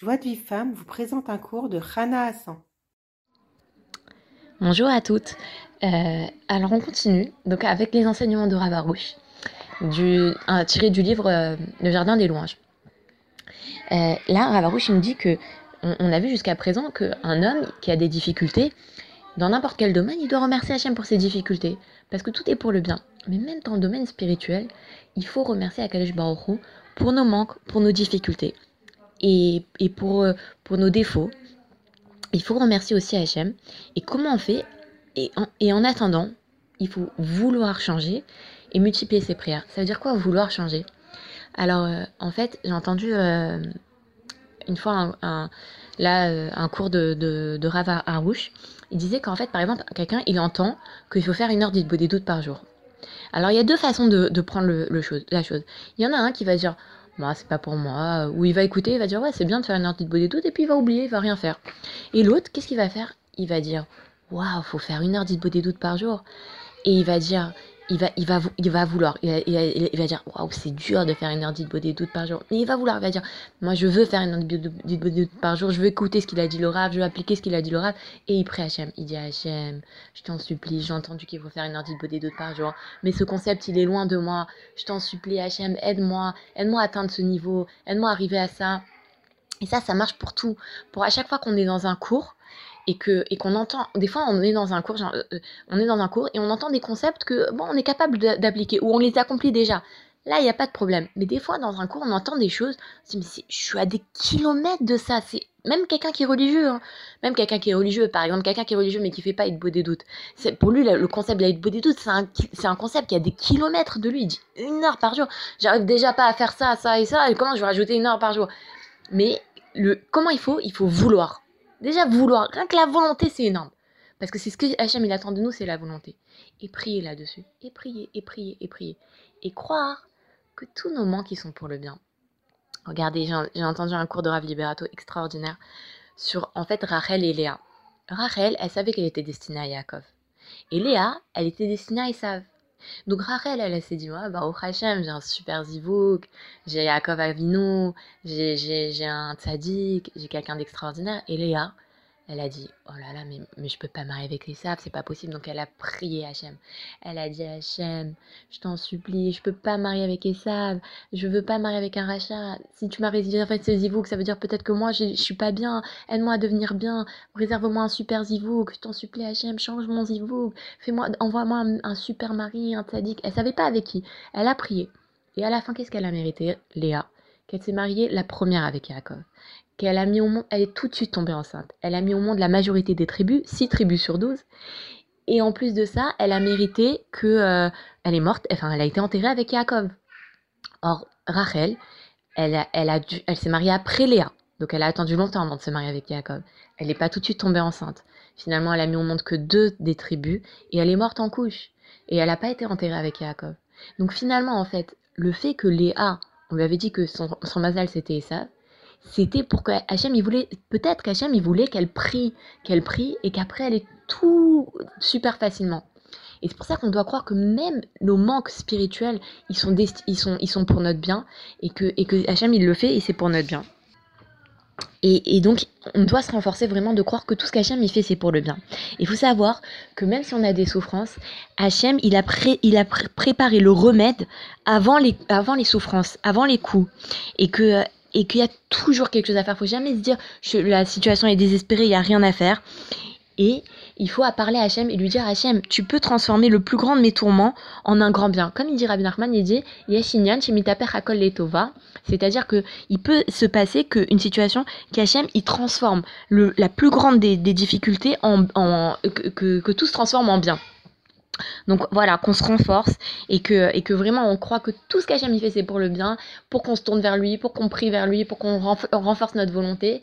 Joie de vie femme vous présente un cours de Rana Hassan. Bonjour à toutes. Euh, alors on continue donc avec les enseignements de Ravarouche, du, un, tiré du livre euh, Le Jardin des louanges. Euh, là, Ravarouche nous dit que on, a vu jusqu'à présent qu'un homme qui a des difficultés, dans n'importe quel domaine, il doit remercier Hachem pour ses difficultés, parce que tout est pour le bien. Mais même dans le domaine spirituel, il faut remercier Akadosh Baruch pour nos manques, pour nos difficultés et, et pour, euh, pour nos défauts. Il faut remercier aussi Hachem. Et comment on fait? Et en, en attendant, il faut vouloir changer et multiplier ses prières. Ça veut dire quoi vouloir changer? Alors, euh, en fait, j'ai entendu euh, une fois un, là, un cours de, de, de Rav Harouche. Il disait qu'en fait, par exemple, quelqu'un, il entend qu'il faut faire une heure des doutes par jour. Alors, il y a deux façons de, de prendre le, le chose, la chose. Il y en a un qui va dire moi, c'est pas pour moi, ou il va écouter, il va dire ouais, c'est bien de faire une heure de doutes, et puis il va oublier, il va rien faire. Et l'autre, qu'est-ce qu'il va faire? Il va dire waouh, faut faire une heure des doutes par jour. Et il va dire, il va, il va, il va vouloir, il va, il va, dire waouh, c'est dur de faire une heure d'Idbo des doutes par jour. Mais il va vouloir, il va dire moi, je veux faire une heure d'Idbo des doutes par jour, je veux écouter ce qu'il a dit l'oracle, je veux appliquer ce qu'il a dit l'oracle. Et il prie Hachem, il dit Hachem, je t'en supplie, j'ai entendu qu'il faut faire une heure d'Idbo des doutes par jour, mais ce concept, il est loin de moi. Je t'en supplie, Hachem, aide-moi, aide-moi à atteindre ce niveau, aide-moi à arriver à ça. Et ça, ça marche pour tout. Pour à chaque fois qu'on est dans un cours, et que et qu'on entend des fois on est dans un cours genre, euh, on est dans un cours et on entend des concepts que bon on est capable d'appliquer ou on les accomplit déjà. Là il n'y a pas de problème. Mais des fois dans un cours on entend des choses on se dit mais je suis à des kilomètres de ça. C'est même quelqu'un qui est religieux hein. même quelqu'un qui est religieux par exemple quelqu'un qui est religieux mais qui fait pas être des doutes. C'est pour lui le concept de la des doutes c'est un c'est un concept qui a des kilomètres de lui. Il dit une heure par jour. J'arrive déjà pas à faire ça ça et ça et comment je vais rajouter une heure par jour? Mais le comment il faut? Il faut vouloir Déjà, vouloir. Rien que la volonté, c'est énorme. Parce que c'est ce que Hachem, il attend de nous, c'est la volonté. Et prier là-dessus. Et prier, et prier, et prier. Et croire que tous nos manques, ils sont pour le bien. Regardez, j'ai entendu un cours de Rav Liberato extraordinaire sur, en fait, Rachel et Léa. Rachel, elle savait qu'elle était destinée à Yaakov. Et Léa, elle était destinée à Esav. Donc Rachel, elle, s'est dit, bah, au Hachem, j'ai un super zivouk, j'ai Yaakov Avinu, j'ai un tzaddik, j'ai quelqu'un d'extraordinaire. Et Léa, elle a dit, oh là là, mais, mais je peux pas marier avec Esav, c'est pas possible. Donc elle a prié Hachem. Elle a dit, Hachem, je t'en supplie, je peux pas marier avec Esav, je veux pas marier avec un rachat. Si tu m'as réservé ce zivouk, ça veut dire peut-être que moi, je suis pas bien, aide-moi à devenir bien, réserve-moi un super zivouk, je t'en supplie Hachem, change mon zivouk, fais-moi, envoie-moi un, super mari, un tzaddik. Elle savait pas avec qui. Elle a prié. Et à la fin, qu'est-ce qu'elle a mérité, Léa Qu'elle s'est mariée la première avec Yaakov qu'elle a mis au monde, elle est tout de suite tombée enceinte. Elle a mis au monde la majorité des tribus, 6 tribus sur 12. Et en plus de ça, elle a mérité que euh, elle est morte, enfin elle a été enterrée avec Yaakov. Or Rachel, elle elle a dû, elle s'est mariée après Léa. Donc elle a attendu longtemps avant de se marier avec Yaakov. Elle n'est pas tout de suite tombée enceinte. Finalement, elle a mis au monde que deux des tribus et elle est morte en couche. Et elle n'a pas été enterrée avec Yaakov. Donc finalement, en fait, le fait que Léa, on lui avait dit que son, son mazal c'était Esav, c'était pour que Hachem, il voulait, peut-être qu'Hachem, il voulait qu'elle prie, qu'elle prie et qu'après elle ait tout super facilement. Et c'est pour ça qu'on doit croire que même nos manques spirituels, ils sont, ils ils sont pour notre bien et que, et que Hachem, il le fait et c'est pour notre bien. Et, donc, on doit se renforcer vraiment de croire que tout ce qu'Hachem il fait, c'est pour le bien. Il faut savoir que même si on a des souffrances, Hachem, il a, pré, il a pr préparé le remède avant les, avant les souffrances, avant les coups. Et que et qu'il y a toujours quelque chose à faire. Faut jamais se dire je, la situation est désespérée, il y a rien à faire. Et il faut parler à Hachem et lui dire Hachem, tu peux transformer le plus grand de mes tourments en un grand bien. Comme il dit Rabbi Nachman, il dit Yeshinyan shemitaper hakol letova. C'est-à-dire que il peut se passer qu'une situation qu'Hachem il transforme la plus grande des, difficultés en, que, tout se transforme en bien. Donc voilà, qu'on se renforce et que, et que vraiment on croit que tout ce qu'Hachem fait c'est pour le bien, pour qu'on se tourne vers lui, pour qu'on prie vers lui, pour qu'on renforce notre volonté.